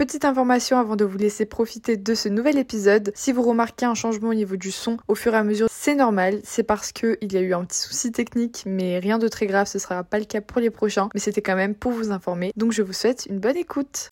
Petite information avant de vous laisser profiter de ce nouvel épisode. Si vous remarquez un changement au niveau du son au fur et à mesure, c'est normal. C'est parce qu'il y a eu un petit souci technique, mais rien de très grave. Ce sera pas le cas pour les prochains. Mais c'était quand même pour vous informer. Donc je vous souhaite une bonne écoute.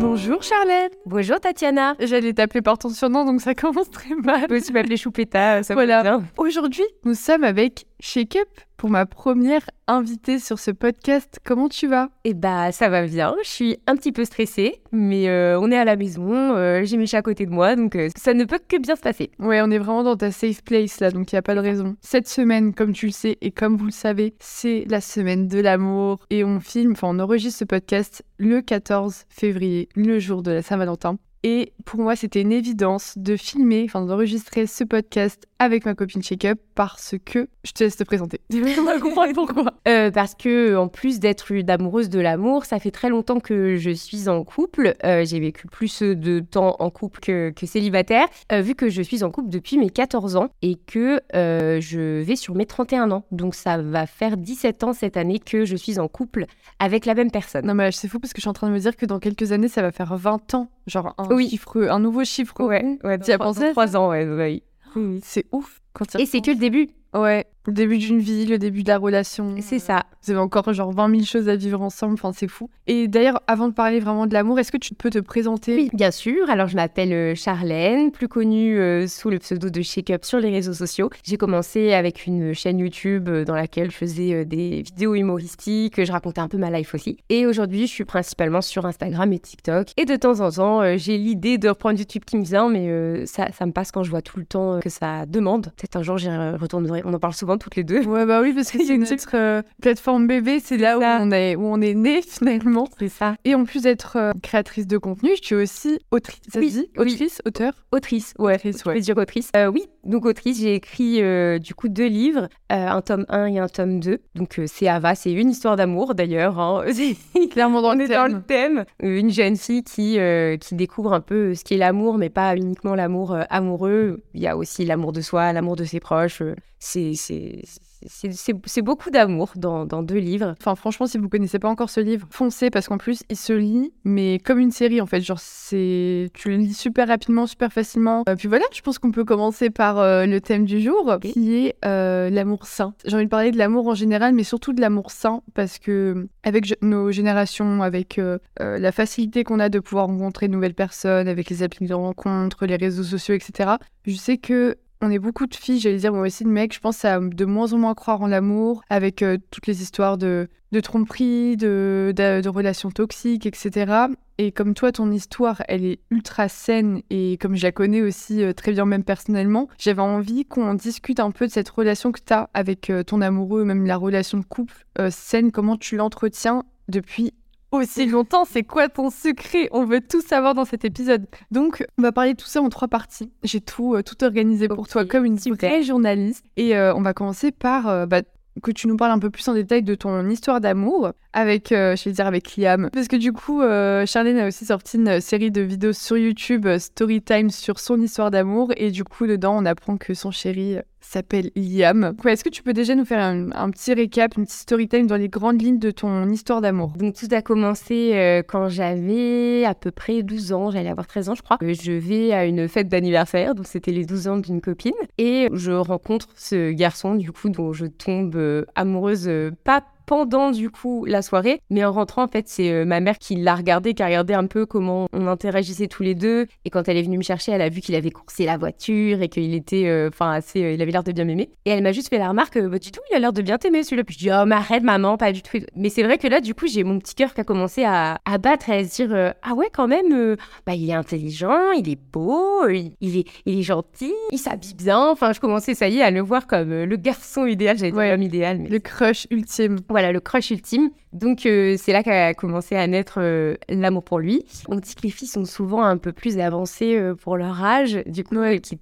Bonjour Charlotte. Bonjour Tatiana. J'allais t'appeler par ton surnom, donc ça commence très mal. Tu peux m'appeler Choupetta, ça voilà. Aujourd'hui, nous sommes avec Shake Up pour ma première invitée sur ce podcast. Comment tu vas? Eh bah ça va bien. Je suis un petit peu stressée, mais euh, on est à la maison. euh, J'ai mes chats à côté de moi, donc euh, ça ne peut que bien se passer. Ouais, on est vraiment dans ta safe place là, donc il n'y a pas de raison. Cette semaine, comme tu le sais et comme vous le savez, c'est la semaine de l'amour et on filme, enfin on enregistre ce podcast le 14 février, le jour de la Saint-Valentin. Et pour moi, c'était une évidence de filmer, enfin d'enregistrer ce podcast avec ma copine Shake Up parce que je te laisse te présenter. Tu vas comprendre pourquoi. Euh, parce que en plus d'être une amoureuse de l'amour, ça fait très longtemps que je suis en couple. Euh, J'ai vécu plus de temps en couple que, que célibataire, euh, vu que je suis en couple depuis mes 14 ans et que euh, je vais sur mes 31 ans. Donc ça va faire 17 ans cette année que je suis en couple avec la même personne. Non mais c'est fou parce que je suis en train de me dire que dans quelques années, ça va faire 20 ans. Genre un, Oui. chiffre, un nouveau chiffre. Ouais, ouais, Tu y as pensé dans trois ans, ouais, ouais. C'est ouf. Quand Et c'est que le début, Ouais, le début d'une vie, le début de la relation. c'est ça. Vous avez encore genre 20 000 choses à vivre ensemble, enfin c'est fou. Et d'ailleurs, avant de parler vraiment de l'amour, est-ce que tu peux te présenter? Oui, bien sûr. Alors, je m'appelle euh, Charlène, plus connue euh, sous le pseudo de Shake Up sur les réseaux sociaux. J'ai commencé avec une chaîne YouTube euh, dans laquelle je faisais euh, des vidéos humoristiques, je racontais un peu ma life aussi. Et aujourd'hui, je suis principalement sur Instagram et TikTok. Et de temps en temps, euh, j'ai l'idée de reprendre YouTube qui me vient, mais euh, ça, ça me passe quand je vois tout le temps euh, que ça demande. Peut-être un jour, j'y retournerai. On en parle souvent toutes les deux. Ouais, bah oui, parce que c'est une autre euh, plateforme bébé, c'est là où on, est, où on est né finalement. C'est ça. Et en plus d'être euh, créatrice de contenu, tu es aussi autrice. Ça Oui, dit oui. Autrice, auteur Autrice, ouais. Autrice, Je ouais. peux dire autrice. Euh, oui, donc autrice, j'ai écrit euh, du coup deux livres, un tome 1 et un tome 2. Donc c'est Ava, c'est une histoire d'amour d'ailleurs. hein. Clairement dans On le est dans le thème. Une jeune fille qui, qui découvre un peu ce qu'est l'amour, mais pas uniquement l'amour amoureux. Il y a aussi l'amour de soi, l'amour de ses proches. C'est c'est- c'est- c'est- c'est beaucoup d'amour dans, dans deux livres. Enfin, franchement, si vous connaissez pas encore ce livre, foncez parce qu'en plus, il se lit, mais comme une série en fait. Genre, c'est. Tu le lis super rapidement, super facilement. Euh, puis voilà, je pense qu'on peut commencer par euh, le thème du jour, qui est euh, l'amour sain. J'ai envie de parler de l'amour en général, mais surtout de l'amour sain parce que, avec nos générations, avec la facilité qu'on a de pouvoir rencontrer de nouvelles personnes, avec les applis de rencontre, les réseaux sociaux, etc., je sais que on est beaucoup de filles, j'allais dire moi aussi de mecs, je pense à de moins en moins croire en l'amour, avec euh, toutes les histoires de, de tromperie, de, relations toxiques, etc. Et comme toi, ton histoire, elle est ultra saine, et comme je la connais aussi euh, très bien même personnellement, j'avais envie qu'on discute un peu de cette relation que tu as avec euh, ton amoureux, même la relation de couple saine, comment tu l'entretiens depuis aussi longtemps. C'est quoi ton secret? On veut tout savoir dans cet épisode. Donc, on va parler de tout ça en trois parties. J'ai tout, euh, tout organisé pour toi comme une super. vraie journaliste. Et euh, on va commencer par euh, bah, que tu nous parles un peu plus en détail de ton histoire d'amour avec, je vais dire avec Liam. Parce que du coup, Charlène a aussi sorti une série de vidéos sur YouTube, Storytime, sur son histoire d'amour. Et du coup, dedans, on apprend que son chéri s'appelle Liam. Est-ce que tu peux déjà nous faire un, petit récap, une petite storytime dans les grandes lignes de ton histoire d'amour? Donc tout a commencé euh, quand j'avais à peu près 12 ans, j'allais avoir 13 ans je crois. Euh, Je vais à une fête d'anniversaire, donc c'était les 12 ans d'une copine, et je rencontre ce garçon du coup dont je tombe euh, amoureuse, pas pendant du coup la soirée, mais en rentrant en fait c'est euh, ma mère qui l'a regardé, qui a regardé un peu comment on interagissait tous les deux, et quand elle est venue me chercher, elle a vu qu'il avait coursé la voiture et qu'il était, euh, enfin assez, euh, il avait l'air de bien m'aimer, et elle m'a juste fait la remarque, bah, du tout, il a l'air de bien t'aimer celui-là, puis je dis oh mais arrête maman, pas du tout, mais c'est vrai que là du coup j'ai mon petit cœur qui a commencé à, à battre et à se dire ah ouais quand même, bah il est intelligent, il est beau, il, il est, il est gentil, il s'habille bien, enfin je commençais ça y est à le voir comme le garçon idéal, j'allais dire Ouais. l'homme idéal, mais Le crush ultime. Voilà, le crush ultime. Donc euh, c'est là qu'a commencé à naître euh, l'amour pour lui. On dit que les filles sont souvent un peu plus avancées euh, pour leur âge, du coup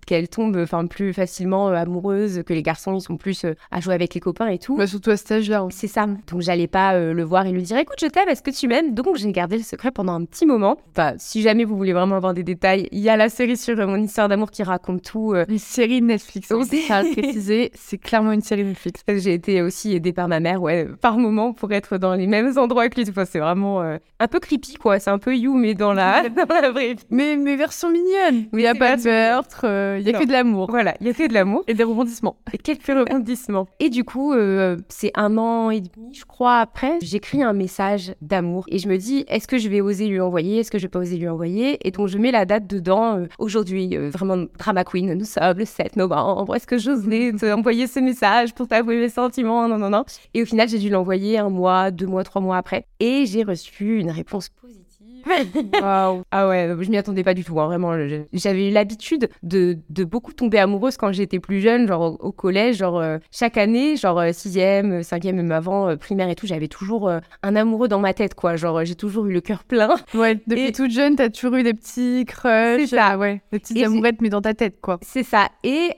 qu'elles tombent enfin plus facilement amoureuses que les garçons, ils sont plus à jouer avec les copains et tout. Bah, surtout à cet âge-là. hein. C'est ça. Donc j'allais pas le voir et lui dire écoute je t'aime, est-ce que tu m'aimes? Donc j'ai gardé le secret pendant un petit moment. Enfin si jamais vous voulez vraiment avoir des détails, il y a la série sur mon histoire d'amour qui raconte tout. Une série Netflix. Ça à le préciser, c'est clairement une série Netflix. J'ai été aussi aidée par ma mère, ouais, par moment pour être dans les mêmes endroits que lui. Enfin, c'est vraiment euh, un peu creepy, quoi. C'est un peu You, mais dans la, dans la vraie vie. Mais, mais version mignonne. Il n'y a pas de meurtre, euh, il y a Non. que de l'amour. Voilà, il y a fait de l'amour. Et des rebondissements. Et quelques rebondissements. Et du coup, euh, c'est un an et demi, je crois, après, j'écris un message d'amour. Et je me dis, est-ce que je vais oser lui envoyer? Est-ce que je vais pas oser lui envoyer? Et donc, je mets la date dedans. euh, Aujourd'hui, euh, vraiment, drama queen, nous sommes le 7 novembre. Est-ce que j'oserais te envoyer ce message pour t'avouer mes sentiments? Non, non, non. Et au final, j'ai dû l'envoyer un mois, deux mois, trois mois après. Et j'ai reçu une réponse positive. Ah ouais, je m'y attendais pas du tout, hein, vraiment. J'avais eu l'habitude de, de beaucoup tomber amoureuse quand j'étais plus jeune, genre au, au collège, genre euh, chaque année, genre euh, sixième, euh, cinquième, même avant, euh, primaire et tout, j'avais toujours euh, un amoureux dans ma tête, quoi. Genre, j'ai toujours eu le cœur plein. Ouais, depuis Et- toute jeune, t'as toujours eu des petits crushs. C'est ça. ouais. Des petites Et amourettes, mais dans ta tête, quoi. C'est ça. Et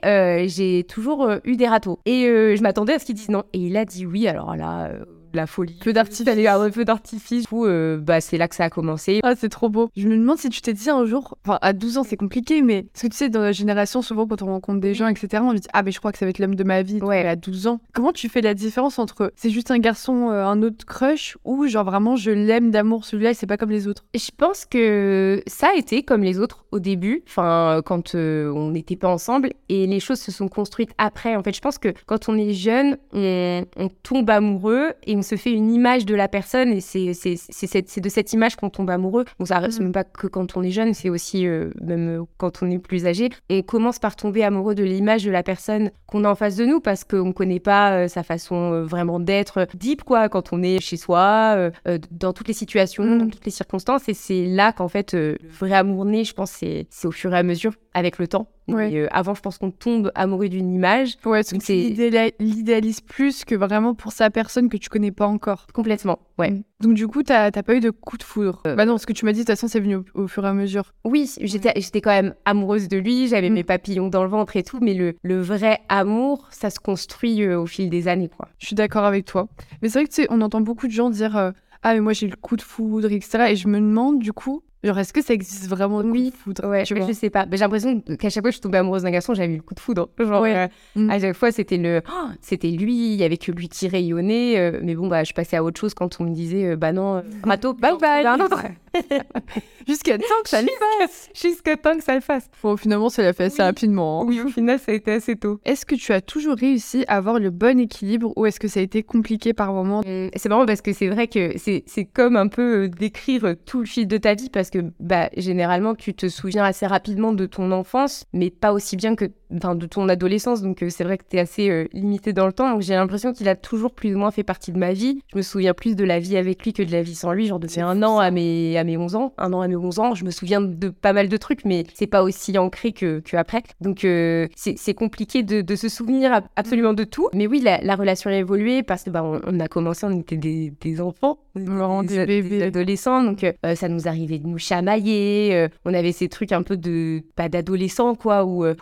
j'ai toujours eu des râteaux. Et je m'attendais à ce qu'il dise non. Et il a dit oui, alors là, la folie. Feu d'artifice. Un feu d'artifice. Du coup, euh, bah, c'est là que ça a commencé. Ah, c'est trop beau. Je me demande si tu t'es dit un jour, enfin, à 12 ans, c'est compliqué, mais parce que tu sais, dans la génération, souvent, quand on rencontre des gens, etc., on dit Ah, mais je crois que ça va être l'homme de ma vie. Ouais. À 12 ans. Comment tu fais la différence entre c'est juste un garçon, euh, un autre crush, ou genre vraiment, je l'aime d'amour, celui-là, et c'est pas comme les autres? Je pense que ça a été comme les autres au début, enfin quand euh, on n'était pas ensemble et les choses se sont construites après. En fait, je pense que quand on est jeune, on, on tombe amoureux et on se fait une image de la personne et c'est de cette image qu'on tombe amoureux. Bon, ça reste Mhm. même pas que quand on est jeune, c'est aussi euh, même euh, quand on est plus âgé. On commence par tomber amoureux de l'image de la personne qu'on a en face de nous parce qu'on connaît pas euh, sa façon vraiment d'être deep quoi quand on est chez soi, dans toutes les situations, Mhm. dans toutes les circonstances et c'est là qu'en fait le vrai amour naît. Je pense c'est c'est au fur et à mesure avec le temps. Ouais. Et, euh, avant, je pense qu'on tombe amoureux d'une image Ouais, parce que Donc tu c'est- l'idéalises plus que vraiment pour sa personne que tu connais pas encore. complètement. Ouais. Mm. Donc, du coup, t'as pas eu de coup de foudre Euh. Bah non, ce que tu m'as dit, de toute façon, c'est venu au, au fur et à mesure. Oui, j'étais j'étais quand même amoureuse de lui, j'avais Mm. mes papillons dans le ventre et tout, mais le, le vrai amour, ça se construit euh, au fil des années, quoi. Je suis d'accord avec toi. Mais c'est vrai que tu sais, on entend beaucoup de gens dire Ah, mais moi j'ai le coup de foudre, etc. Et je me demande du coup, genre, est-ce que ça existe vraiment le Oui. coup de foudre? Ouais, tu mais vois? je sais pas. Mais J'ai l'impression qu'à chaque fois que je tombais amoureuse d'un garçon, j'avais eu le coup de foudre. Genre, Ouais. euh, Mm. à chaque fois, c'était le, Oh, c'était lui, il y avait que lui qui rayonnait. euh, mais bon, bah, je passais à autre chose quand on me disait, euh, bah non, râteau, Bye bye. un autre. Jusqu'à temps que ça le fasse. Jusqu'à temps que ça le fasse. Bon, finalement, ça l'a fait assez Oui. rapidement. hein. Oui, au final, ça a été assez tôt. Est-ce que tu as toujours réussi à avoir le bon équilibre ou est-ce que ça a été compliqué par moments? Hum, C'est marrant parce que c'est vrai que c'est comme un peu décrire tout le fil de ta vie parce que bah, généralement tu te souviens assez rapidement de ton enfance, mais pas aussi bien que enfin, de ton adolescence. Donc euh, c'est vrai que tu es assez euh, limité dans le temps. Donc j'ai l'impression qu'il a toujours plus ou moins fait partie de ma vie. Je me souviens plus de la vie avec lui que de la vie sans lui. Genre de C'est un an à mes, à mes 11 ans. Un an à mes 11 ans. Je me souviens de pas mal de trucs, mais c'est pas aussi ancré que, que après. Donc euh, c'est compliqué de, de se souvenir ab- absolument de tout. Mais oui, la, la relation a évolué parce que bah, on, on a commencé, on était des, des enfants, on des bébés. adolescents. Donc euh, ça nous arrivait de nous chamailler. euh, on avait ces trucs un peu de pas d'adolescents quoi, où euh,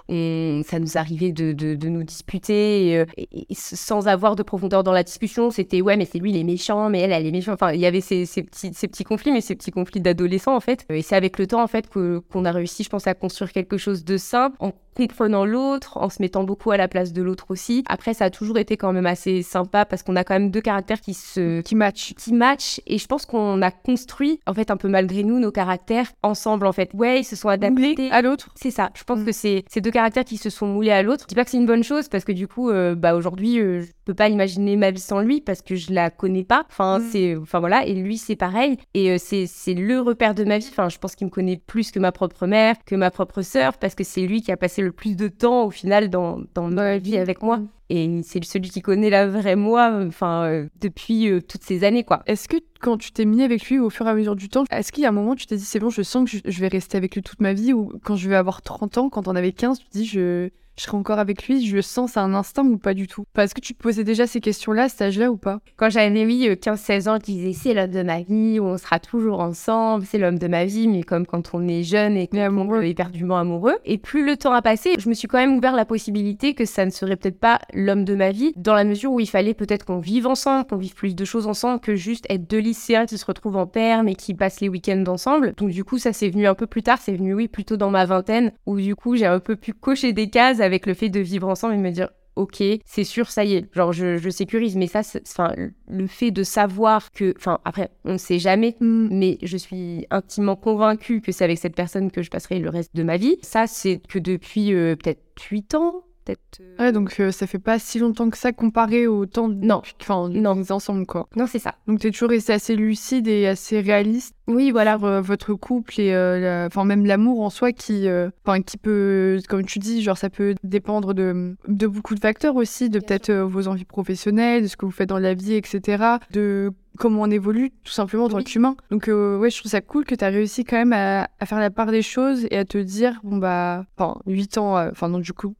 on, ça nous arrivait de, de, de nous disputer et, euh, et- sans avoir de profondeur dans la discussion. C'était ouais, mais c'est lui il est méchant, mais elle elle est méchante. Enfin, il y avait ces, ces petits ces petits conflits, mais ces petits conflits d'adolescents en fait. Et c'est avec le temps en fait que qu'on a réussi, je pense, à construire quelque chose de sain en comprenant l'autre, en se mettant beaucoup à la place de l'autre aussi. Après, ça a toujours été quand même assez sympa parce qu'on a quand même deux caractères qui se qui match qui matchent et je pense qu'on a construit en fait un peu malgré nous nos caractères ensemble en fait. Ouais, ils se sont adaptés à l'autre c'est ça. Je pense Mm. que c'est ces deux caractères qui se sont moulés à l'autre. Je dis pas que c'est une bonne chose parce que du coup, euh, bah aujourd'hui, euh, je peux pas imaginer ma vie sans lui parce que je la connais pas. Enfin, Mm. c'est, enfin voilà. Et lui, c'est pareil. Et euh, c'est c'est le repère de ma vie. Enfin, je pense qu'il me connaît plus que ma propre mère, que ma propre sœur, parce que c'est lui qui a passé le plus de temps au final dans dans ma vie avec moi. Et c'est celui qui connaît la vraie moi. Enfin, euh, depuis euh, toutes ces années, quoi. Est-ce que quand tu t'es mis avec lui au fur et à mesure du temps, est-ce qu'il y a un moment où tu t'es dit c'est bon, je sens que je, je vais rester avec lui toute ma vie ou quand je vais avoir 30 ans, quand on avait 15, tu te dis je, je serai encore avec lui, je sens un instinct ou pas du tout Est-ce que tu te posais déjà ces questions-là à cet âge-là ou pas? Quand j'avais, oui, 15-16 ans, je disais c'est l'homme de ma vie, on sera toujours ensemble, c'est l'homme de ma vie, mais comme quand on est jeune et amoureux. éperdument amoureux. Et plus le temps a passé, je me suis quand même ouvert la possibilité que ça ne serait peut-être pas l'homme de ma vie, dans la mesure où il fallait peut-être qu'on vive ensemble, qu'on vive plus de choses ensemble que juste être deux lycéens qui se retrouvent en paire mais qui passent les week-ends ensemble. Donc du coup, ça c'est venu un peu plus tard, c'est venu oui plutôt dans ma vingtaine, où du coup j'ai un peu pu cocher des cases avec le fait de vivre ensemble et me dire ok, c'est sûr, ça y est, genre je, sécurise. Mais ça, enfin, le fait de savoir que, enfin, après, on ne sait jamais, mm. mais je suis intimement convaincue que c'est avec cette personne que je passerai le reste de ma vie. Ça, c'est que depuis euh, peut-être 8 ans, euh, ouais, donc euh, ça fait pas si longtemps que ça comparé au temps non. enfin, non. ensemble, quoi. Non, c'est ça. Donc t'es toujours resté assez lucide et assez réaliste. Oui, voilà. Euh, votre couple et enfin même l'amour en soi qui, enfin qui peut, comme tu dis, genre ça peut dépendre de, de beaucoup de facteurs aussi, de peut-être vos envies professionnelles, de ce que vous faites dans la vie, etc. De comment on évolue tout simplement en tant qu'humain. Donc ouais, je trouve ça cool que tu as réussi quand même à, à, faire la part des choses et à te dire bon bah enfin 8 ans enfin non du coup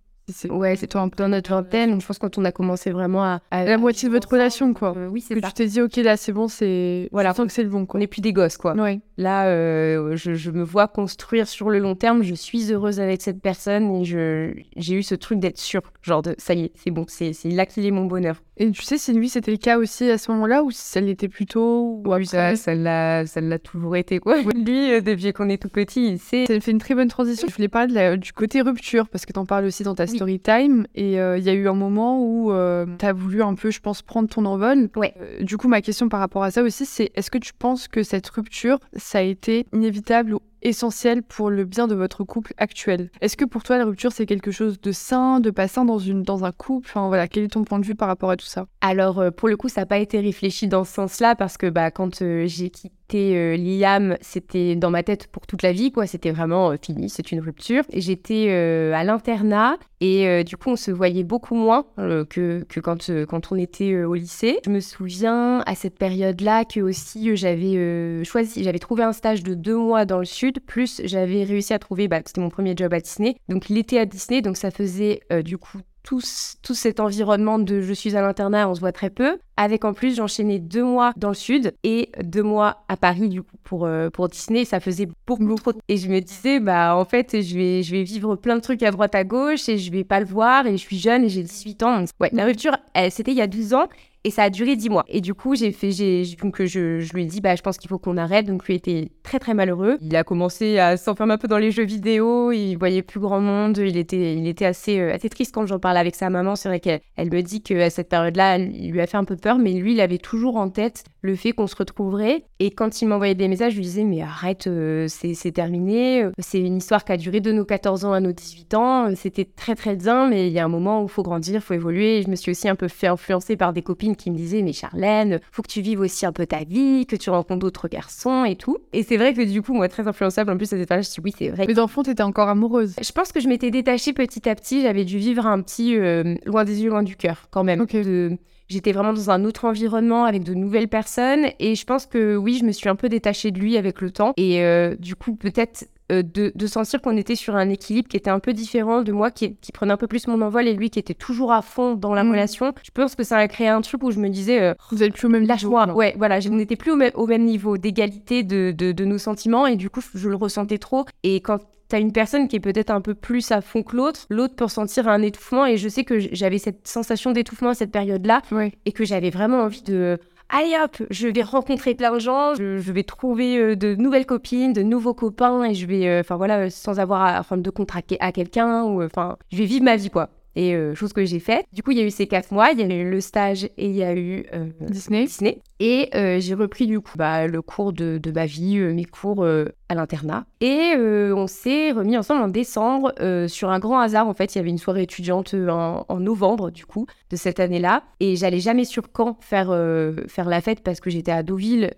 Ouais, c'est toi un peu dans notre vingtaine. Je pense quand on a commencé vraiment à. la moitié de votre relation, quoi. Euh, oui, c'est ça. Que tu t'es dit, ok, là, c'est bon, c'est. Voilà. Tant que c'est le bon, quoi. On n'est plus des gosses, quoi. Ouais. Là, euh, je, je, me vois construire sur le long terme. Je suis heureuse avec cette personne et je j'ai eu ce truc d'être sûre. Genre, de ça y est, c'est bon, c'est là qu'il est mon bonheur. Et tu sais si lui c'était le cas aussi à ce moment-là ou si ça l'était plutôt ou ça, ça l'a ça l'a toujours été quoi. Lui euh, depuis qu'on est tout petit, il sait. Ça fait une très bonne transition. Je voulais parler du côté rupture parce que tu en parles aussi dans ta story time et euh, il y a eu un moment où euh, tu as voulu un peu je pense prendre ton envol. Ouais. du coup ma question par rapport à ça aussi c'est est-ce que tu penses que cette rupture ça a été inévitable ou essentiel pour le bien de votre couple actuel. Est-ce que pour toi la rupture c'est quelque chose de sain, de pas sain dans, une, dans un couple? Enfin voilà, quel est ton point de vue par rapport à tout ça? Alors euh, pour le coup ça n'a pas été réfléchi dans ce sens-là parce que bah, quand euh, j'ai quitté euh, Liam, c'était dans ma tête pour toute la vie quoi, c'était vraiment fini, c'est une rupture. J'étais à l'internat et du coup on se voyait beaucoup moins que, que quand, quand on était au lycée. Je me souviens à cette période-là que aussi j'avais choisi, j'avais trouvé un stage de deux mois dans le sud plus j'avais réussi à trouver, bah, c'était mon premier job à Disney, donc l'été à Disney, donc ça faisait euh, du coup tout, tout, cet environnement de je suis à l'internat, on se voit très peu, avec en plus j'enchaînais deux mois dans le sud et deux mois à Paris du coup pour, euh, pour Disney, ça faisait beaucoup trop. Et je me disais, bah en fait, je vais, je vais vivre plein de trucs à droite à gauche et je vais pas le voir et je suis jeune et j'ai 18 ans. Ouais, la rupture, c'était il y a 12 ans et ça a duré dix mois. Et du coup, j'ai fait, donc je, je, lui ai dit, bah, je pense qu'il faut qu'on arrête. Donc lui était très très malheureux. Il a commencé à s'enfermer un peu dans les jeux vidéo. Il voyait plus grand monde. Il était, il était assez, euh, assez triste quand j'en parlais avec sa maman. C'est vrai qu'elle elle me dit qu'à cette période-là, il lui a fait un peu peur, mais lui, il avait toujours en tête le fait qu'on se retrouverait. Et quand il m'envoyait des messages, je lui disais, mais arrête, euh, c'est terminé. C'est une histoire qui a duré de nos 14 ans à nos 18 ans. C'était très très bien, mais il y a un moment où il faut grandir, il faut évoluer. je me suis aussi un peu fait influencer par des copines qui me disaient mais Charlène, faut que tu vives aussi un peu ta vie, que tu rencontres d'autres garçons et tout. Et c'est vrai que du coup, moi, très influençable en plus à cette page, je dis oui, c'est vrai. Mais dans le fond, t'étais encore amoureuse. Je pense que je m'étais détachée petit à petit. J'avais dû vivre un petit euh, loin des yeux, loin du cœur quand même. J'étais vraiment dans un autre environnement avec de nouvelles personnes et je pense que oui, je me suis un peu détachée de lui avec le temps et euh, du coup peut-être euh, de, sentir qu'on était sur un équilibre qui était un peu différent de moi, qui, prenait un peu plus mon envol et lui qui était toujours à fond dans la mm. relation. Je pense que ça a créé un truc où je me disais, euh, vous êtes plus au même lâche-moi. Ouais, voilà, je n'étais plus au, au, même niveau d'égalité de, de, nos sentiments et du coup, je le ressentais trop. Et quand t'as une personne qui est peut-être un peu plus à fond que l'autre, l'autre peut ressentir un étouffement et je sais que j'avais cette sensation d'étouffement à cette période-là et que j'avais vraiment envie de allez hop, je vais rencontrer plein de gens, je, vais trouver euh, de nouvelles copines, de nouveaux copains et je vais, euh, enfin voilà, sans avoir à, enfin, de contracter à quelqu'un ou enfin, je vais vivre ma vie quoi et euh, chose que j'ai faite. Du coup, il y a eu ces quatre mois, il y a eu le stage et il y a eu Disney. Disney. Et j'ai repris du coup bah, le cours de, de ma vie, mes cours à l'internat. Et on s'est remis ensemble en décembre sur un grand hasard. En fait, il y avait une soirée étudiante en, en novembre du coup de cette année-là. Et j'allais jamais sur Caen faire, faire la fête parce que j'étais à Deauville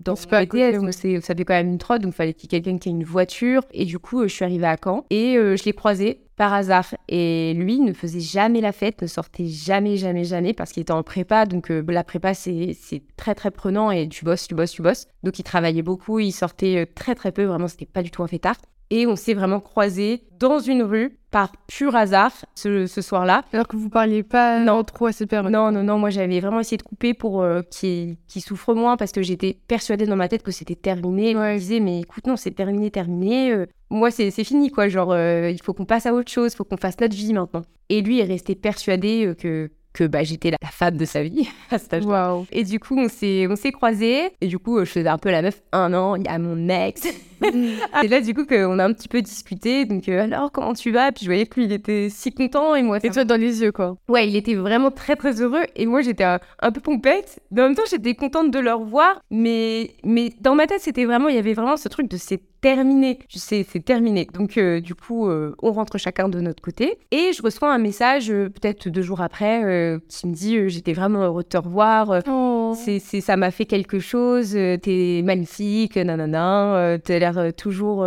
dans ce BTS, ça fait quand même une trotte, donc il fallait qu'il y ait quelqu'un qui ait une voiture. Et du coup, je suis arrivée à Caen et je l'ai croisé par hasard. Et lui ne faisait jamais la fête, ne sortait jamais, jamais, jamais parce qu'il était en prépa. Donc la prépa, c'est très, très prenant et tu bosses, tu bosses, tu bosses. Donc il travaillait beaucoup, il sortait très, très peu. Vraiment, c'était pas du tout un fêtard. Et on s'est vraiment croisés dans une rue par pur hasard ce, ce soir-là. Alors que vous parliez pas Non. trop à cette période. Non, non, non, moi j'avais vraiment essayé de couper pour euh, qu'il souffre moins parce que j'étais persuadée dans ma tête que c'était terminé. Je me Ouais. disais, mais écoute, non, c'est terminé, terminé. euh, moi, c'est c'est fini, quoi. Genre, euh, il faut qu'on passe à autre chose, il faut qu'on fasse notre vie maintenant. Et lui est resté persuadé que, que bah, j'étais la, femme de sa vie à cet âge-là. Et du coup, on s'est, on s'est croisés. Et du coup, je faisais un peu la meuf un an, il y a mon ex. et là, du coup, qu'on a un petit peu discuté. Donc, euh, alors, comment tu vas? Puis je voyais que lui, il était si content. Et moi, Et ça toi dans les yeux quoi. Ouais, il était vraiment très très heureux et moi j'étais un, un peu pompette, mais en même temps j'étais contente de le revoir, mais mais dans ma tête c'était vraiment il y avait vraiment ce truc de c'est terminé, je sais c'est terminé. Donc euh, du coup euh, on rentre chacun de notre côté et je reçois un message euh, peut-être deux jours après qui me dit j'étais vraiment heureux de te revoir, Oh. c'est, ça m'a fait quelque chose, t'es magnifique, nanana, t'as l'air toujours,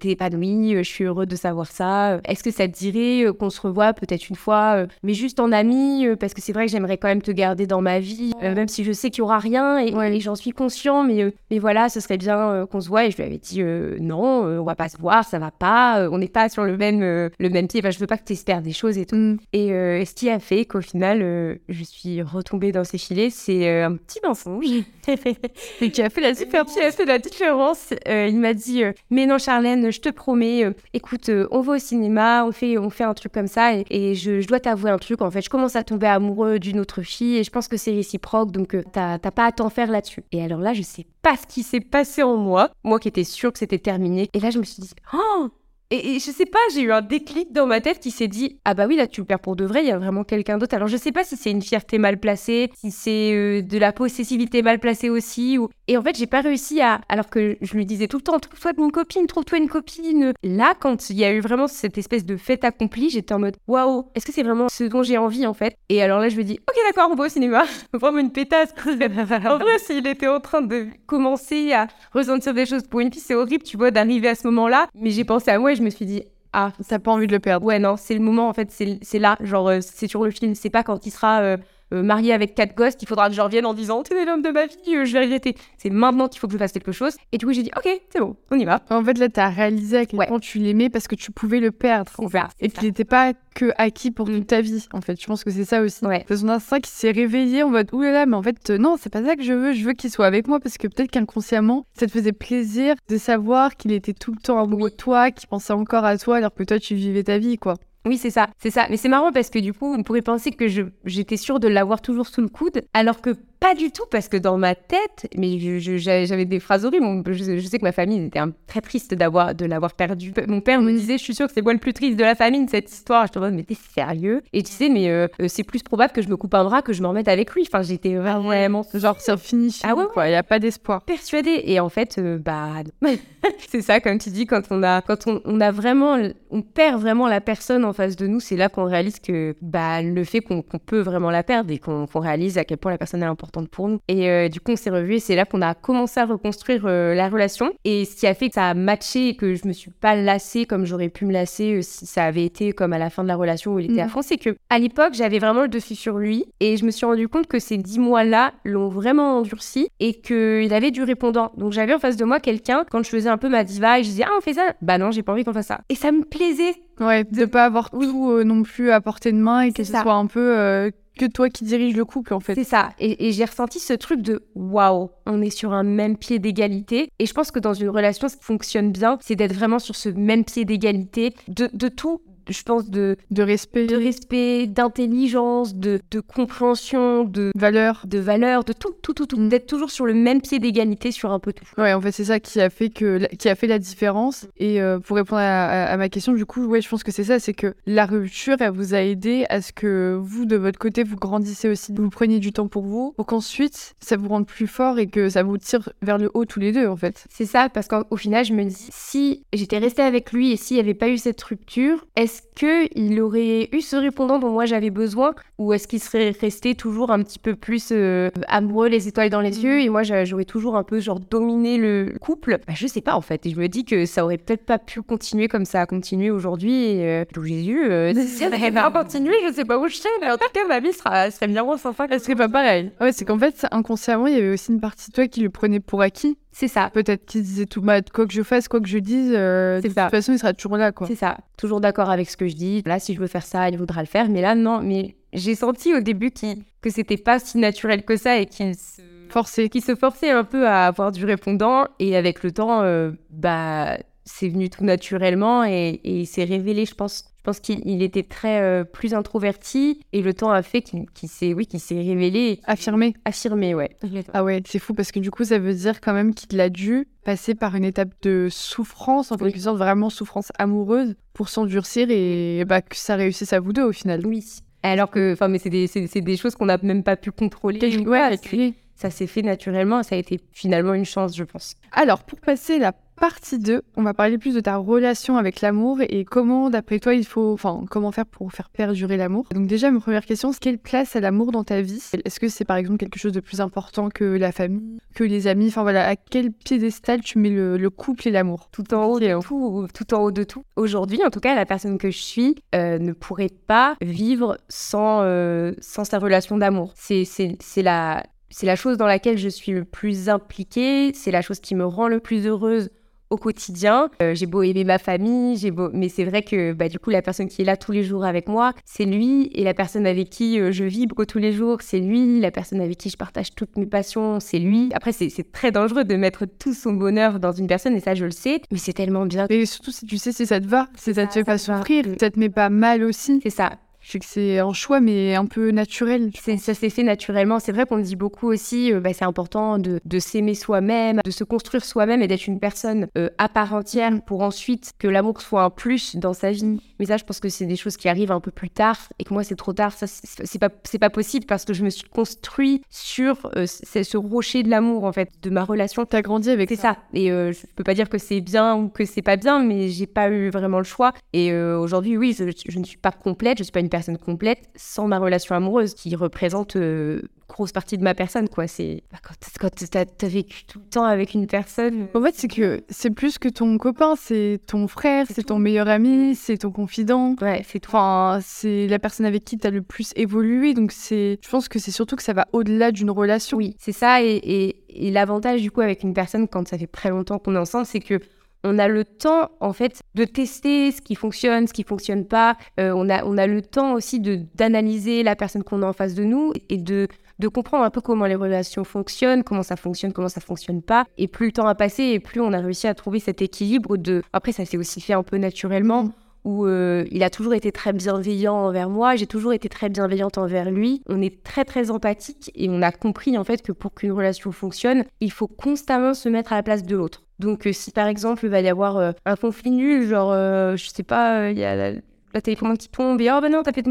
t'es épanouie, je suis heureux de savoir ça. Est-ce que ça te dirait qu'on se revoit peut-être une fois, mais juste en ami, parce que c'est vrai que j'aimerais quand même te garder dans ma vie, même si je sais qu'il y aura rien et, Ouais. et j'en suis conscient, mais, mais voilà, ce serait bien qu'on se voit. Et je lui avais dit non, euh, on va pas se voir, ça va pas, euh, on n'est pas sur le même, euh, le même pied, enfin, je veux pas que tu espères des choses et tout. Mm. Et ce qui a fait qu'au final, je suis retombée dans ses filets, c'est un petit mensonge. Et qui a fait la différence. Qui a fait la différence. Il m'a dit Mais non, Charlène, je te promets, écoute, on va au cinéma, on fait, on fait un truc comme ça, et, et je, je dois t'avouer un truc. En fait, je commence à tomber amoureux d'une autre fille, et je pense que c'est réciproque, donc t'as t'as pas à t'en faire là-dessus. Et alors là, je sais pas ce qui s'est passé en moi, moi qui étais sûre que c'était terminé. Et là, je me suis dit Oh et, je sais pas, j'ai eu un déclic dans ma tête qui s'est dit ah bah oui là tu le perds pour de vrai, il y a vraiment quelqu'un d'autre. Alors je sais pas si c'est une fierté mal placée, si c'est euh, de la possessivité mal placée aussi et en fait j'ai pas réussi à alors que je lui disais tout le temps trouve-toi une copine, trouve-toi une copine. Là quand il y a eu vraiment cette espèce de fait accompli, j'étais en mode waouh, est-ce que c'est vraiment ce dont j'ai envie en fait? Et alors là je me dis ok d'accord on va au cinéma, vraiment une pétasse. en vrai s'il était en train de commencer à ressentir des choses pour une fille c'est horrible tu vois d'arriver à ce moment-là, mais j'ai pensé à moi et je me suis dit ah T'as pas envie de le perdre. Ouais, non, c'est le moment, en fait, c'est là, genre, euh, c'est sur le film, c'est pas quand il sera euh, marié avec quatre gosses qu'il faudra que je revienne en disant T'es l'homme de ma vie, euh, je vais regretter. C'est maintenant qu'il faut que je fasse quelque chose. Et du coup, j'ai dit Ok, c'est bon, on y va. En fait, là, t'as réalisé à quel Ouais. point tu l'aimais parce que tu pouvais le perdre. Verra. Et qu'il n'était pas que acquis pour Mm. toute ta vie, en fait. Je pense que c'est ça aussi. Ouais. C'est son instinct qui s'est réveillé en mode oulala, mais en fait, euh, non, c'est pas ça que je veux. Je veux qu'il soit avec moi parce que peut-être qu'inconsciemment, ça te faisait plaisir de savoir qu'il était tout le temps amoureux de toi, qu'il pensait encore à toi alors que toi, tu vivais ta vie, quoi. Oui, c'est ça, c'est ça. Mais c'est marrant parce que du coup, on pourrait penser que j'étais sûre de l'avoir toujours sous le coude, alors que pas du tout, parce que dans ma tête, mais j'avais des phrases horribles. Je, je sais que ma famille était un- très triste d'avoir de l'avoir perdu. Mon père me disait, je suis sûre que c'est moi le plus triste de la famille de cette histoire. Je te demande, mais t'es sérieux? Et tu sais, mais euh, euh, c'est plus probable que je me coupe un bras que je me remette avec lui. Enfin, j'étais vraiment Genre, c'est fini, Ah ouais, quoi. Il n'y a pas d'espoir. persuadée et en fait euh, bah c'est ça comme tu dis quand on a quand on, on a vraiment on perd vraiment la personne en face de nous c'est là qu'on réalise que bah le fait qu'on peut vraiment la perdre et qu'on qu'on réalise à quel point la personne est importante pour nous. Et euh, du coup on s'est revus et c'est là qu'on a commencé à reconstruire euh, la relation. Et ce qui a fait que ça a matché et que je me suis pas lassée comme j'aurais pu me lasser euh, si ça avait été comme à la fin de la relation où il était à Mhm. fond c'est que à l'époque j'avais vraiment le dessus sur lui et je me suis rendu compte que ces dix mois là l'ont vraiment endurci et qu'il avait du répondant. Donc j'avais en face de moi quelqu'un quand je faisais un peu ma diva et je disais ah on fait ça! Bah non j'ai pas envie qu'on fasse ça. Et ça me plaisait. Ouais, de pas avoir tout euh, non plus à portée de main et que ce ça. soit un peu euh, que toi qui dirige le couple, en fait. C'est ça. Et, j'ai ressenti ce truc de waouh, on est sur un même pied d'égalité. Et je pense que dans une relation, ce qui fonctionne bien, c'est d'être vraiment sur ce même pied d'égalité de tout. Je pense de, De respect, de respect, d'intelligence, de, de compréhension, de, valeur. de valeur, de tout, tout, tout, tout. D'être toujours sur le même pied d'égalité sur un peu tout. Ouais, en fait, c'est ça qui a fait que qui a fait la différence. Et euh, pour répondre à, à- à ma question, du coup, ouais, je pense que c'est ça, c'est que la rupture, elle vous a aidé à ce que vous, de votre côté, vous grandissez aussi, vous preniez du temps pour vous, pour qu'ensuite, ça vous rende plus fort et que ça vous tire vers le haut tous les deux, en fait. C'est ça, parce qu'au au final, je me dis, si j'étais restée avec lui et s'il n'y avait pas eu cette rupture, est-ce qu'il aurait eu ce répondant dont moi j'avais besoin ou est-ce qu'il serait resté toujours un petit peu plus euh, amoureux, les étoiles dans les yeux et moi j'a- j'aurais toujours un peu genre dominé le couple? Bah, Je sais pas en fait, et je me dis que ça aurait peut-être pas pu continuer comme ça a continué aujourd'hui. Et euh, Jésus, euh, si ça n'avait pas continué, je sais pas où je serais, mais en tout cas, ma vie sera, serait bien moins sympa. Ce serait pas pareil. Ouais, c'est qu'en fait, inconsciemment, il y avait aussi une partie de toi qui le prenait pour acquis. C'est ça. Peut-être qu'il disait tout, bah, quoi que je fasse, quoi que je dise, euh, de toute façon, il sera toujours là, quoi. C'est ça. Toujours d'accord avec ce que je dis. Là, si je veux faire ça, il voudra le faire. Mais là, non. Mais j'ai senti au début qu que c'était pas si naturel que ça et qu'il se forçait, qu'il se forçait un peu à avoir du répondant. Et avec le temps, euh, bah, c'est venu tout naturellement et, et il s'est révélé, je pense, je pense qu'il était très euh, plus introverti et le temps a fait qu'il s'est oui, qu'il s'est révélé. Affirmé. Affirmé, ouais. Ah ouais, c'est fou parce que du coup, ça veut dire quand même qu'il a dû passer par une étape de souffrance, en quelque sorte vraiment souffrance amoureuse, pour s'endurcir et bah, que ça réussisse à vous deux au final. Oui. Alors que, enfin, mais c'est des, des, choses qu'on n'a même pas pu contrôler. Ouais, ça s'est fait naturellement, ça a été finalement une chance, je pense. Alors, pour passer la partie 2, on va parler plus de ta relation avec l'amour et comment, d'après toi, il faut, enfin, comment faire pour faire perdurer l'amour. Donc déjà, ma première question, c'est quelle place a l'amour dans ta vie? Est-ce que c'est par exemple quelque chose de plus important que la famille, que les amis? Enfin voilà, à quel piédestal tu mets le, couple et l'amour? Tout en haut de tout, tout en haut de tout. Aujourd'hui, en tout cas, la personne que je suis euh, ne pourrait pas vivre sans, euh, sans sa relation d'amour. C'est la c'est la chose dans laquelle je suis le plus impliquée, c'est la chose qui me rend le plus heureuse au quotidien. Euh, j'ai beau aimer ma famille, j'ai beau, mais c'est vrai que bah, du coup la personne qui est là tous les jours avec moi, c'est lui, et la personne avec qui euh, je vibre tous les jours, c'est lui, la personne avec qui je partage toutes mes passions, c'est lui. Après c'est très dangereux de mettre tout son bonheur dans une personne, et ça je le sais, mais c'est tellement bien. Et surtout si tu sais si ça te va, si ça, te fait pas souffrir, ça te met pas mal aussi. C'est ça. Je sais que c'est un choix, mais un peu naturel. Ça s'est fait naturellement. C'est vrai qu'on dit beaucoup aussi, euh, bah, c'est important de, s'aimer soi-même, de se construire soi-même et d'être une personne euh, à part entière pour ensuite que l'amour soit un plus dans sa vie. Mais ça, je pense que c'est des choses qui arrivent un peu plus tard et que moi, c'est trop tard. Ça, c'est pas, pas possible parce que je me suis construit sur euh, ce rocher de l'amour, en fait, de ma relation. T'as grandi avec ça. C'est ça. Et je peux pas dire que c'est bien ou que c'est pas bien, mais j'ai pas eu vraiment le choix. Et aujourd'hui, oui, je, je, ne suis pas complète, je suis pas une personne complète sans ma relation amoureuse qui représente euh, grosse partie de ma personne quoi. C'est bah, quand, tu as, vécu tout le temps avec une personne en fait c'est que c'est plus que ton copain c'est ton frère c'est ton meilleur ami c'est ton confident. Ouais c'est enfin c'est la personne avec qui tu as le plus évolué donc c'est je pense que c'est surtout que ça va au-delà d'une relation. Oui c'est ça et, et, et l'avantage du coup avec une personne quand ça fait très longtemps qu'on est ensemble c'est que on a le temps en fait de tester ce qui fonctionne, ce qui fonctionne pas. Euh, on, a, on a le temps aussi de d'analyser la personne qu'on a en face de nous et de, de comprendre un peu comment les relations fonctionnent, comment ça fonctionne, comment ça fonctionne pas. Et plus le temps a passé et plus on a réussi à trouver cet équilibre de. Après, ça s'est aussi fait un peu naturellement. Où euh, il a toujours été très bienveillant envers moi, j'ai toujours été très bienveillante envers lui. On est très très empathique et on a compris en fait que pour qu'une relation fonctionne, il faut constamment se mettre à la place de l'autre. Donc, euh, si par exemple, il va y avoir euh, un conflit nul, genre, je sais pas, il y a la, la, télécommande qui tombe, et oh bah non, t'as fait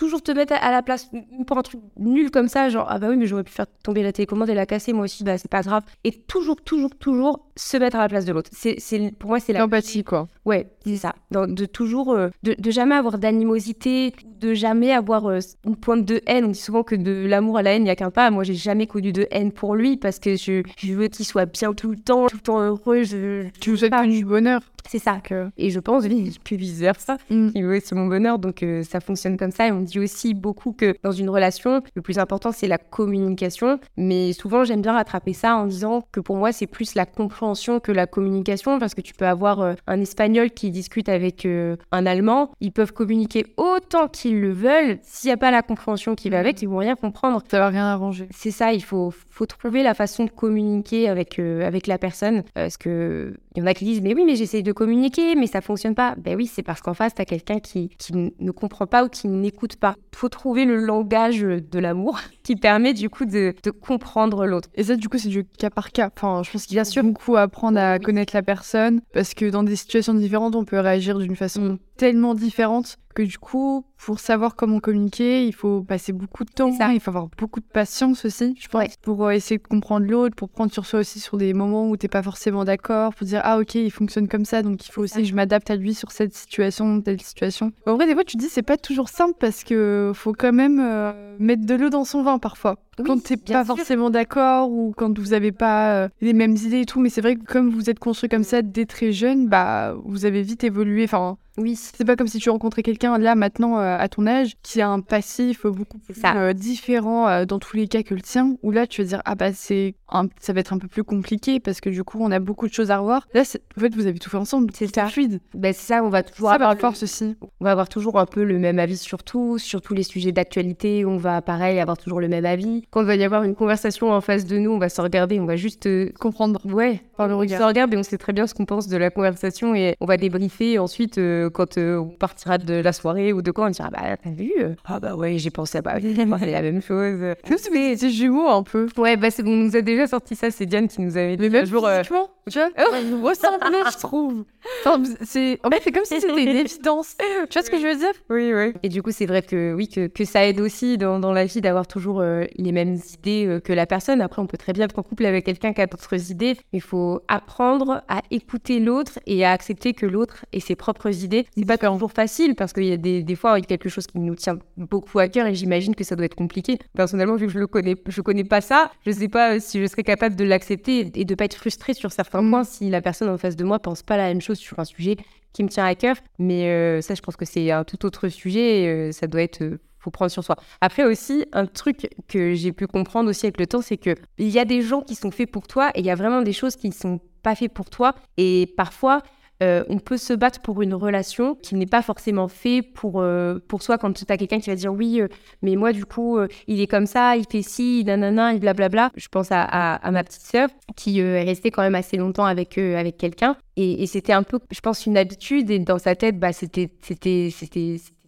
toujours te mettre à la place pour un truc nul comme ça, genre ah bah oui, mais j'aurais pu faire tomber la télécommande et la casser moi aussi, bah c'est pas grave. Et toujours, toujours, toujours se mettre à la place de l'autre. C'est, pour moi, c'est l'empathie, quoi. Ouais, c'est ça. de toujours, euh, de, jamais avoir d'animosité, de jamais avoir euh, une pointe de haine. On dit souvent que de l'amour à la haine, il n'y a qu'un pas. Moi, j'ai jamais connu de haine pour lui parce que je, je veux qu'il soit bien tout le temps, tout le temps heureux. Je, tu veux pas du bonheur. C'est ça. Que... Et je pense, puis vice versa, mm. veut aussi mon bonheur. Donc, euh, ça fonctionne comme ça. Et on dit aussi beaucoup que dans une relation, le plus important, c'est la communication. Mais souvent, j'aime bien rattraper ça en disant que pour moi, c'est plus la compréhension que la communication. Parce que tu peux avoir euh, un espagnol qui discute avec euh, un allemand. Ils peuvent communiquer autant qu'ils le veulent. S'il n'y a pas la compréhension qui va avec, ils vont rien comprendre. Ça va rien arranger. C'est ça. Il faut, faut trouver la façon de communiquer avec, avec la personne. Parce que y en a qui disent, mais oui, mais j'essaie de communiquer, mais ça fonctionne pas. Ben oui, c'est parce qu'en face, tu as quelqu'un qui, qui ne comprend pas ou qui n'écoute pas. Il faut trouver le langage de l'amour qui permet du coup de, de comprendre l'autre. Et ça, du coup, c'est du cas par cas. Enfin, je pense qu'il y a sûr beaucoup à apprendre à connaître la personne parce que dans des situations différentes, on peut réagir d'une façon mm. tellement différente que du coup, pour savoir comment communiquer, il faut passer beaucoup de temps. Ça. Il faut avoir beaucoup de patience aussi, je pense, pour euh, essayer de comprendre l'autre, pour prendre sur soi aussi sur des moments où t'es pas forcément d'accord, pour dire ah ok, il fonctionne comme ça, donc il faut aussi que je m'adapte à lui sur cette situation, telle situation. En vrai, des fois, tu dis c'est pas toujours simple parce que faut quand même euh, mettre de l'eau dans son vin parfois. quand t'es pas forcément d'accord ou quand vous avez pas euh, les mêmes idées et tout, mais c'est vrai que comme vous êtes construit comme ça dès très jeune, bah vous avez vite évolué. Enfin, Oui. C'est pas comme si tu rencontrais quelqu'un là maintenant euh, à ton âge qui a un passif beaucoup plus euh, différent euh, dans tous les cas que le tien. Où là tu vas dire ah bah c'est un- ça va être un peu plus compliqué parce que du coup on a beaucoup de choses à revoir. Là en fait vous avez tout fait ensemble. C'est ça. fluide. Ben, c'est ça, on va toujours Ça avoir par force aussi. on va avoir toujours un peu le même avis sur tout, sur tous les sujets d'actualité, on va pareil avoir toujours le même avis. Quand il va y avoir une conversation en face de nous, on va se regarder, on va juste euh, Comprendre. Ouais, Par le on regard. se regarde et on sait très bien ce qu'on pense de la conversation et on va débriefer. Ensuite, euh, quand euh, on partira de la soirée ou de quoi, on dira Bah, t'as vu euh, Ah, bah ouais, j'ai pensé à bah, c'est la même chose. Si vous étiez jumeaux un peu. Ouais, bah, c'est- on nous a déjà sorti ça, c'est Diane qui nous avait dit Mais même jour. euh, physiquement, tu vois, vous ressemblez, je trouve. Enfin, c'est, en fait, c'est comme si c'était une évidence. Tu vois ce que je veux dire? Oui, oui. Et du coup, c'est vrai que oui, que, que ça aide aussi dans, dans la vie d'avoir toujours euh, les mêmes idées euh, que la personne. Après, on peut très bien être en couple avec quelqu'un qui a d'autres idées. mais Il faut apprendre à écouter l'autre et à accepter que l'autre ait ses propres idées. C'est pas toujours facile parce qu'il y a des, des fois il quelque chose qui nous tient beaucoup à cœur et j'imagine que ça doit être compliqué. Personnellement, vu que je le connais, je connais pas ça, je sais pas euh, si je serais capable de l'accepter et de pas être frustrée sur certains points si la personne en face de moi pense pas la même chose sur un sujet qui me tient à cœur. Mais euh, ça, je pense que c'est un tout autre sujet. et, euh, ça doit être. faut prendre sur soi. Après aussi, un truc que j'ai pu comprendre aussi avec le temps, c'est que il y a des gens qui sont faits pour toi et il y a vraiment des choses qui ne sont pas faites pour toi. Et parfois, euh, on peut se battre pour une relation qui n'est pas forcément fait pour, euh, pour soi quand tu as quelqu'un qui va dire oui, euh, mais moi du coup, il est comme ça, il fait ci, nanana, et blablabla. Je pense à, ma petite sœur qui est restée quand même assez longtemps avec, avec quelqu'un. Et, et c'était un peu, je pense, une habitude. Et dans sa tête, bah, c'était,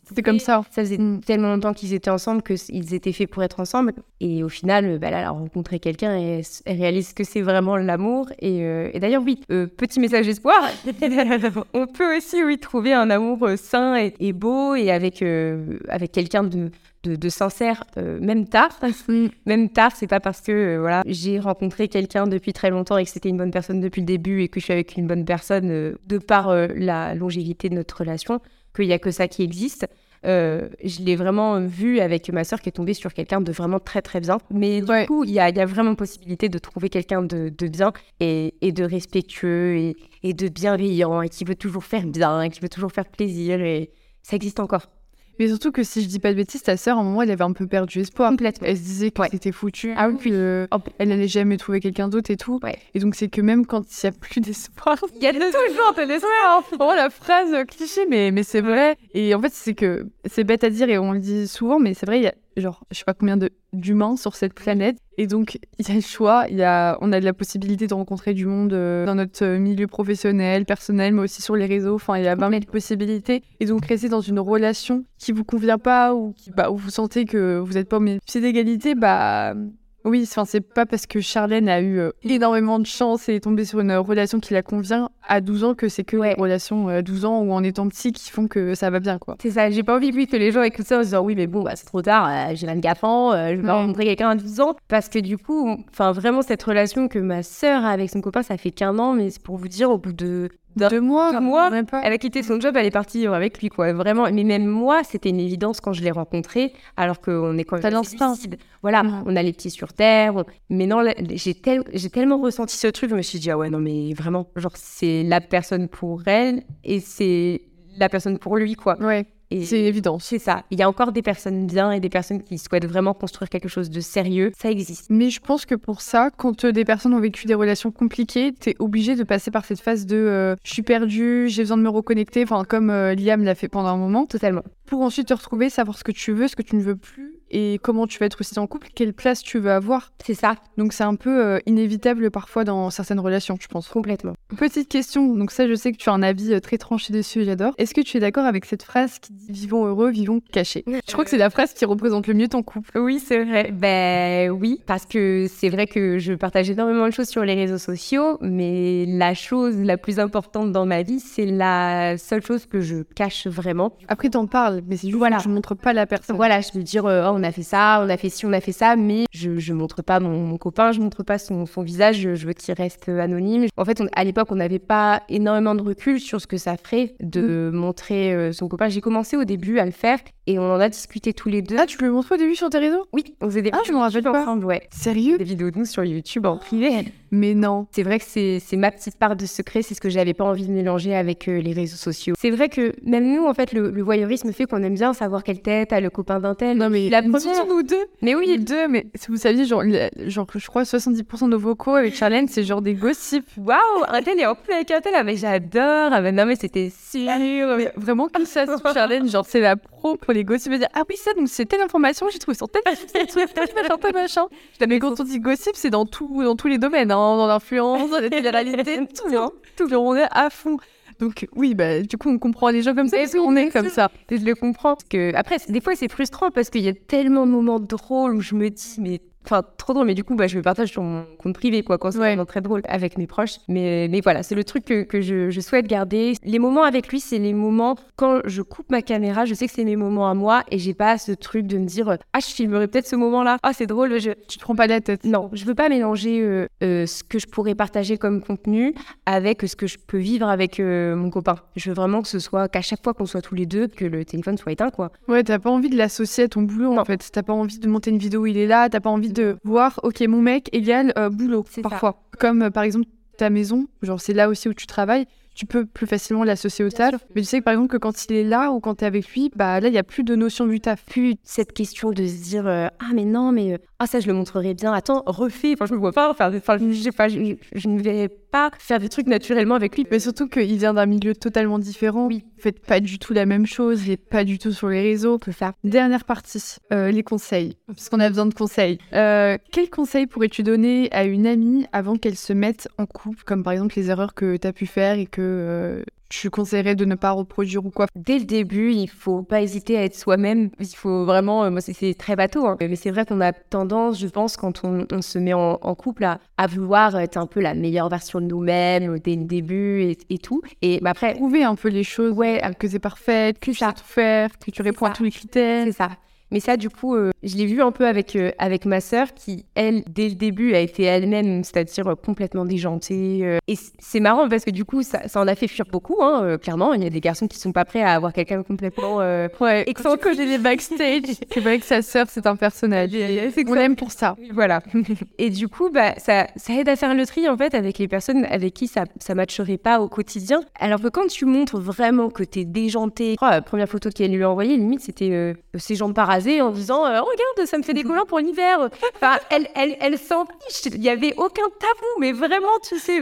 c'était, comme ça. ça faisait Mm. tellement longtemps qu'ils étaient ensemble qu'ils étaient faits pour être ensemble. Et au final, euh, bah, là, elle a rencontré quelqu'un et elle, réalise que c'est vraiment l'amour. Et, euh, et d'ailleurs, oui, euh, petit message d'espoir. On peut aussi, oui, trouver un amour sain et, et beau et avec, euh, avec quelqu'un de, de, de sincère, euh, même tard. Même tard, c'est pas parce que euh, voilà, j'ai rencontré quelqu'un depuis très longtemps et que c'était une bonne personne depuis le début et que je suis avec une bonne personne euh, de par la longévité de notre relation qu'il y a que ça qui existe. Euh, je l'ai vraiment vu avec ma sœur qui est tombée sur quelqu'un de vraiment très très bien. Mais du coup, il y a, il y a vraiment possibilité de trouver quelqu'un de, de bien et, et de respectueux et, et de bienveillant et qui veut toujours faire bien et qui veut toujours faire plaisir et ça existe encore. Mais surtout que si je dis pas de bêtises, ta sœur, à un moment, elle avait un peu perdu espoir. Complètement. Elle se disait que Ouais. c'était foutu, Ah oui, que Oh. elle allait jamais trouver quelqu'un d'autre et tout. Ouais. Et donc c'est que même quand il y a plus d'espoir, Il y a toujours de l'espoir. vraiment la phrase cliché, mais, mais c'est vrai. Et en fait, c'est que c'est bête à dire et on le dit souvent, mais c'est vrai, il y a genre, je sais pas combien d'humains sur cette planète. Et donc, il y a le choix, il y a, on a de la possibilité de rencontrer du monde euh, dans notre euh, milieu professionnel, personnel, mais aussi sur les réseaux. Enfin, il y a 20 000 possibilités. Et donc, rester dans une relation qui vous convient pas ou qui, bah, où vous sentez que vous n'êtes pas au pied d'égalité, bah. Oui, enfin, c'est pas parce que Charlène a eu euh, énormément de chance et est tombée sur une euh, relation qui la convient à 12 ans que c'est que Ouais. les relations euh, à 12 ans ou en étant petit qui font que ça va bien, quoi. C'est ça, j'ai pas envie que les gens écoutent ça en se disant oui, mais bon, bah, c'est trop tard, euh, j'ai 24 ans, euh, je vais Ouais. rencontrer quelqu'un à 12 ans. Parce que du coup, enfin, vraiment, cette relation que ma sœur a avec son copain, ça fait qu'un an, mais c'est pour vous dire, au bout de. Deux mois, Deux mois, même pas. Elle a quitté son job, elle est partie avec lui, quoi. Vraiment. Mais même moi, c'était une évidence quand je l'ai rencontré, alors qu'on est quand même. Lucide. Voilà, on a les pieds sur terre. on- Mais non, j'ai tel- j'ai tellement ressenti ce truc, je me suis dit, ah ouais, non, mais vraiment, genre, c'est la personne pour elle et c'est la personne pour lui, quoi. Ouais, c'est évident. c'est ça. Il y a encore des personnes bien et des personnes qui souhaitent vraiment construire quelque chose de sérieux. Ça existe. Mais je pense que pour ça, quand euh, des personnes ont vécu des relations compliquées, t'es obligé de passer par cette phase de euh, je suis perdu, j'ai besoin de me reconnecter, enfin comme euh, Liam l'a fait pendant un moment, Totalement. pour ensuite te retrouver, savoir ce que tu veux, ce que tu ne veux plus, et comment tu vas être aussi en couple, quelle place tu veux avoir. C'est ça. Donc c'est un peu euh, inévitable parfois dans certaines relations, je pense. Complètement. Petite question, donc ça je sais que tu as un avis euh, très tranché dessus, j'adore. Est-ce que tu es d'accord avec cette phrase qui dit vivons heureux, vivons cachés Je crois que c'est la phrase qui représente le mieux ton couple. Oui, c'est vrai. Ben oui, parce que c'est vrai que je partage énormément de choses sur les réseaux sociaux, mais la chose la plus importante dans ma vie, c'est la seule chose que je cache vraiment. Après t'en parles, mais c'est juste Voilà. que tu montres pas la personne. Voilà, je veux dire, euh, oh, on on a fait ça, on a fait ci, on a fait ça, mais je, je montre pas mon, copain, je montre pas son, son visage, je, veux qu'il reste anonyme. En fait, à l'époque, on n'avait pas énormément de recul sur ce que ça ferait de mm. montrer euh, son copain. J'ai commencé au début à le faire et on en a discuté tous les deux. Ah, tu le montres au début sur tes réseaux? Oui, on faisait des ah, je me rappelle pas. ensemble, ouais. Sérieux? Des vidéos de nous sur YouTube en privé. Mais non. C'est vrai que c'est ma petite part de secret, c'est ce que j'avais pas envie de mélanger avec euh, les réseaux sociaux. C'est vrai que même nous, en fait, le, voyeurisme fait qu'on aime bien savoir quelle tête a le copain d'un tel. Non, mais la première. nous deux. Mais oui, deux. Mais si vous saviez, genre, genre je crois 70% de nos vocaux avec Charlène, c'est genre des gossips. Waouh, un tel est en couple avec un tel. Ah, mais j'adore. Ah, mais non, mais c'était sûr. vraiment, comme ça sur Charlène, genre, c'est la pro pour les gossips. Dire, ah oui, ça, donc c'est telle information, j'ai trouvé sur telle. machin, tel machin. Mais quand on dit gossip, c'est dans, tout, dans tous les domaines, hein, dans l'influence, dans la télé-réalité, tout, hein. tout. On est à fond. Donc oui, bah, du coup, on comprend les gens comme ça parce qu'on est comme ça. Et je le comprends. Parce que, après, des fois, c'est frustrant parce qu'il y a tellement de moments drôles où je me dis, mais Enfin, trop drôle, mais du coup, bah, je le partage sur mon compte privé, quoi, quand c'est vraiment très drôle avec mes proches. Mais, mais voilà, c'est le truc que, que je, je, souhaite garder. Les moments avec lui, c'est les moments quand je coupe ma caméra, je sais que c'est mes moments à moi et j'ai pas ce truc de me dire Ah, je filmerai peut-être ce moment-là. Ah, c'est drôle. Je... Tu te prends pas la tête. Non, je veux pas mélanger euh, euh, ce que je pourrais partager comme contenu avec ce que je peux vivre avec euh, mon copain. Je veux vraiment que ce soit qu'à chaque fois qu'on soit tous les deux, que le téléphone soit éteint, quoi. Ouais, t'as pas envie de l'associer à ton boulot, en fait. T'as pas envie de monter une vidéo où il est là, t'as pas envie de voir, ok, mon mec égale euh, boulot, parfois. Comme euh, par exemple ta maison, genre c'est là aussi où tu travailles, tu peux plus facilement l'associer au taf. Mais tu sais que par exemple que quand il est là ou quand tu es avec lui, bah là il y a plus de notion du taf. Plus cette question de se dire euh, ah mais non mais ah ça je le montrerai bien. Attends refais. Enfin je me vois pas faire. Enfin je, pas, je, je, ne vais pas faire des trucs naturellement avec lui. Mais surtout qu'il vient d'un milieu totalement différent. Oui. Faites pas du tout la même chose. Il est pas du tout sur les réseaux. peut faire. Dernière partie, euh, les conseils. Parce qu'on a besoin de conseils. Euh, quels conseils pourrais-tu donner à une amie avant qu'elle se mette en couple, comme par exemple les erreurs que tu as pu faire et que euh, tu conseillerais de ne pas reproduire ou quoi Dès le début, il faut pas hésiter à être soi-même. Il faut vraiment, euh, moi c'est très bateau, hein. mais c'est vrai qu'on a tendance, je pense, quand on, se met en, couple, à, vouloir être un peu la meilleure version de nous-mêmes dès le début et, tout. Et bah, après, prouver un peu les choses, ouais, que c'est parfait, que tu sais tout faire, que tu réponds à tous les critères. C'est ça. Mais ça, du coup, euh, je l'ai vu un peu avec, euh, avec ma sœur qui, elle, dès le début, a été elle-même, c'est-à-dire euh, complètement déjantée. et c'est marrant parce que du coup, ça, ça en a fait fuir beaucoup, hein, clairement. Il y a des garçons qui sont pas prêts à avoir quelqu'un complètement. ouais, et quand connaît les backstage, c'est vrai que sa sœur, c'est un personnage. On l'aime pour ça. Voilà. et du coup, bah, ça, ça aide à faire le tri, en fait, avec les personnes avec qui ça ne matcherait pas au quotidien. Alors que quand tu montres vraiment que tu es déjanté, la première photo qu'elle lui a envoyée, limite, c'était ses jambes en disant euh, regarde ça me fait des couleurs pour l'hiver. Enfin elle elle elle s'en fiche. Il y avait aucun tabou mais vraiment tu sais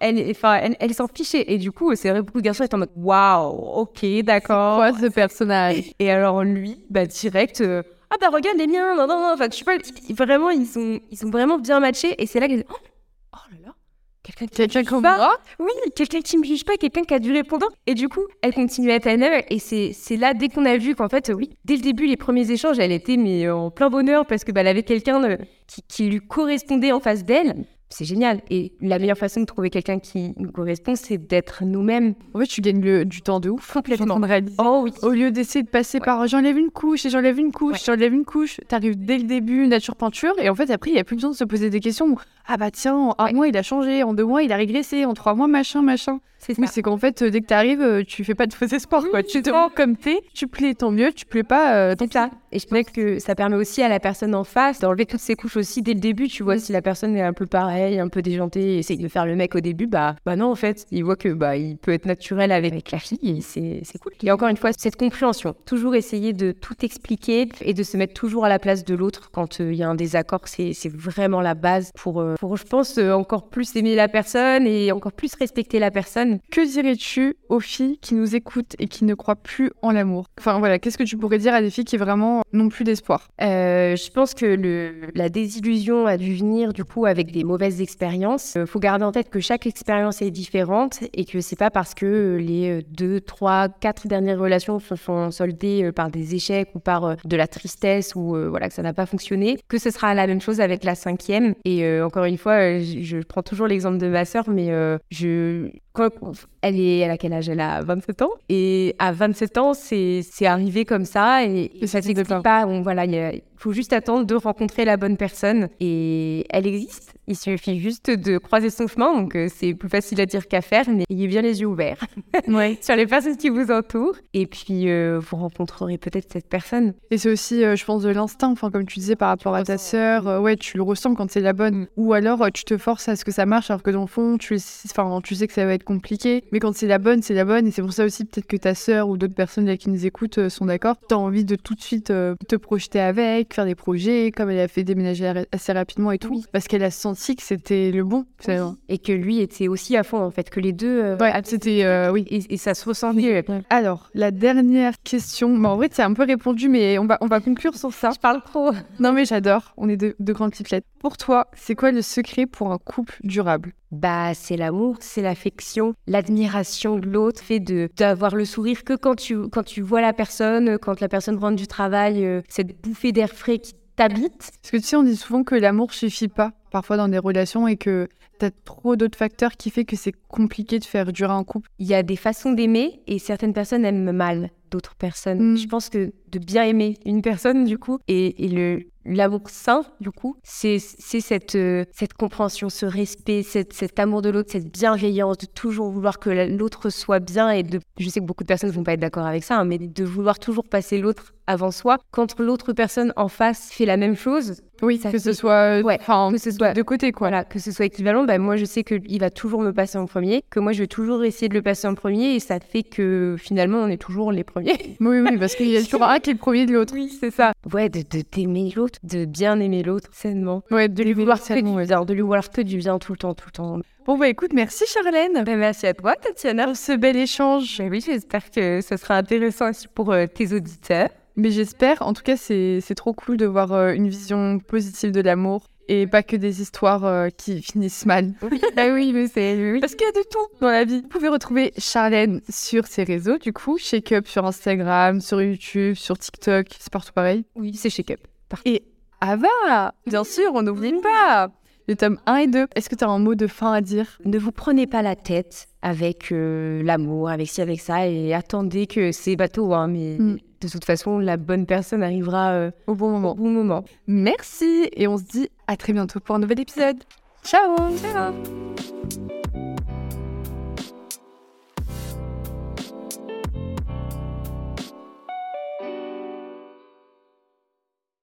elle enfin elle, s'en fichait. Et du coup c'est vrai beaucoup de garçons étaient en mode waouh ok d'accord. Quoi ce personnage? Et alors lui bah direct euh, ah bah regarde les miens non non non. Enfin je sais pas vraiment ils sont ils sont vraiment bien matchés. Et c'est là que oh, Quelqu'un qui pas. Oui, quelqu'un qui me juge pas, quelqu'un qui a du répondant. Et du coup, elle continue à être Et c'est là, dès qu'on a vu qu'en fait, oui, dès le début, les premiers échanges, elle était mais en plein bonheur parce que bah, elle avait quelqu'un euh, qui, qui lui correspondait en face d'elle c'est génial. Et la meilleure façon de trouver quelqu'un qui nous correspond, c'est d'être nous-mêmes. En fait, tu gagnes du temps de ouf. Complètement. Oh oui. Au lieu d'essayer de passer par j'enlève une couche et j'enlève une couche, j'enlève une couche, t'arrives dès le début, nature peinture, et en fait, après, il n'y a plus besoin de se poser des questions. Ah bah tiens, en un mois, il a changé, en deux mois, il a régressé, en trois mois, machin, machin. C'est oui, c'est qu'en fait, dès que tu arrives, euh, tu fais pas de faux espoirs. Quoi. Tu te rends comme t'es, tu plais, tant mieux, tu plais pas, euh, tant ça. Et je pense que ça permet aussi à la personne en face d'enlever toutes ses couches aussi dès le début. Tu vois, si la personne est un peu pareille, un peu déjantée, essaye de faire le mec au début, bah, bah non, en fait, il voit que bah, il peut être naturel avec, la fille et c'est cool. Et encore une fois, cette compréhension. Toujours essayer de tout expliquer et de se mettre toujours à la place de l'autre quand euh, il y a un désaccord. C'est vraiment la base pour, pour je pense, encore plus aimer la personne et encore plus respecter la personne que dirais-tu aux filles qui nous écoutent et qui ne croient plus en l'amour? Enfin voilà, qu'est-ce que tu pourrais dire à des filles qui vraiment n'ont plus d'espoir? Euh, Je pense que la désillusion a dû venir du coup avec des mauvaises expériences. Il euh, faut garder en tête que chaque expérience est différente et que c'est pas parce que les deux, trois, quatre dernières relations se sont soldées euh, par des échecs ou par de la tristesse ou voilà que ça n'a pas fonctionné que ce sera la même chose avec la cinquième. Et encore une fois, je, prends toujours l'exemple de ma sœur, mais je elle est, elle a quel âge? Elle a 27 ans. Et à 27 ans, c'est arrivé comme ça et, ça s'explique pas. Bon, voilà, il faut juste attendre de rencontrer la bonne personne et elle existe. Il suffit juste de croiser son chemin, donc euh, c'est plus facile à dire qu'à faire, mais ayez bien les yeux ouverts ouais. sur les personnes qui vous entourent. Et puis, euh, vous rencontrerez peut-être cette personne. Et c'est aussi, euh, je pense, de l'instinct. Enfin, comme tu disais par rapport à ta sœur, ouais, tu le ressens quand c'est la bonne. Mm. Ou alors, tu te forces à ce que ça marche, alors que dans le fond, tu, enfin, tu sais que ça va être compliqué. Mais quand c'est la bonne, c'est la bonne. Et c'est pour ça aussi, peut-être que ta sœur ou d'autres personnes là, qui nous écoutent sont d'accord. Tu as envie de tout de suite te projeter avec, faire des projets, comme elle a fait déménager assez rapidement et tout. Parce qu'elle a senti que c'était le bon. Et que lui était aussi à fond, en fait, que les deux. Euh, ouais, c'était. Euh, oui. Et, ça se ressentait. Alors, la dernière question. Bon, en vrai, c'est un peu répondu, mais on va, on va conclure sur ça. Je parle trop. Non, mais j'adore. On est de, de grandes lettres. Pour toi, c'est quoi le secret pour un couple durable? Bah, c'est l'amour, c'est l'affection, l'admiration de l'autre, fait de d'avoir le sourire que quand tu quand tu vois la personne, quand la personne rentre du travail, euh, cette bouffée d'air frais qui t'habite. Parce que tu sais, on dit souvent que l'amour suffit pas parfois dans des relations et que tu as trop d'autres facteurs qui fait que c'est compliqué de faire durer un couple. Il y a des façons d'aimer et certaines personnes aiment mal d'autres personnes. Mm. Je pense que de bien aimer une personne, du coup, et, et le l'amour sain, du coup, c'est cette, euh, cette compréhension, ce respect, cette, cet amour de l'autre, cette bienveillance, de toujours vouloir que l'autre soit bien et de, je sais que beaucoup de personnes ne vont pas être d'accord avec ça, hein, mais de vouloir toujours passer l'autre avant soi. Quand l'autre personne en face fait la même chose, oui, que ce soit, ouais, que ce soit de côté, quoi. Voilà, que ce soit équivalent. Bah, moi, je sais qu'il va toujours me passer en premier, que moi, je vais toujours essayer de le passer en premier, et ça fait que finalement, on est toujours les premiers. Oui, oui, parce qu'il y a toujours un qui est le premier de l'autre. Oui, c'est ça. Ouais, de t'aimer l'autre, de bien aimer l'autre, sainement. Ouais, de lui vouloir que du bien, de lui vouloir que du bien tout le temps, tout le temps. Bon, bah écoute, merci Charlène. Bah, merci à toi, Tatiana. Pour ce bel échange. Bah, oui, j'espère que ce sera intéressant aussi pour euh, tes auditeurs. Mais j'espère, en tout cas, c'est trop cool de voir euh, une vision positive de l'amour et pas que des histoires euh, qui finissent mal. ah oui, mais c'est parce qu'il y a de tout dans la vie. Vous pouvez retrouver Charlène sur ses réseaux, du coup, Shake Up sur Instagram, sur YouTube, sur TikTok, c'est partout pareil. Oui, c'est Shake Up. Et Ava, bien sûr, on n'oublie pas le tome 1 et 2. Est-ce que tu as un mot de fin à dire? Ne vous prenez pas la tête avec euh, l'amour, avec ci, avec ça, et attendez que c'est bateau, hein, mais mm de toute façon, la bonne personne arrivera euh, au bon moment. bon moment. Merci et on se dit à très bientôt pour un nouvel épisode. Ciao Ciao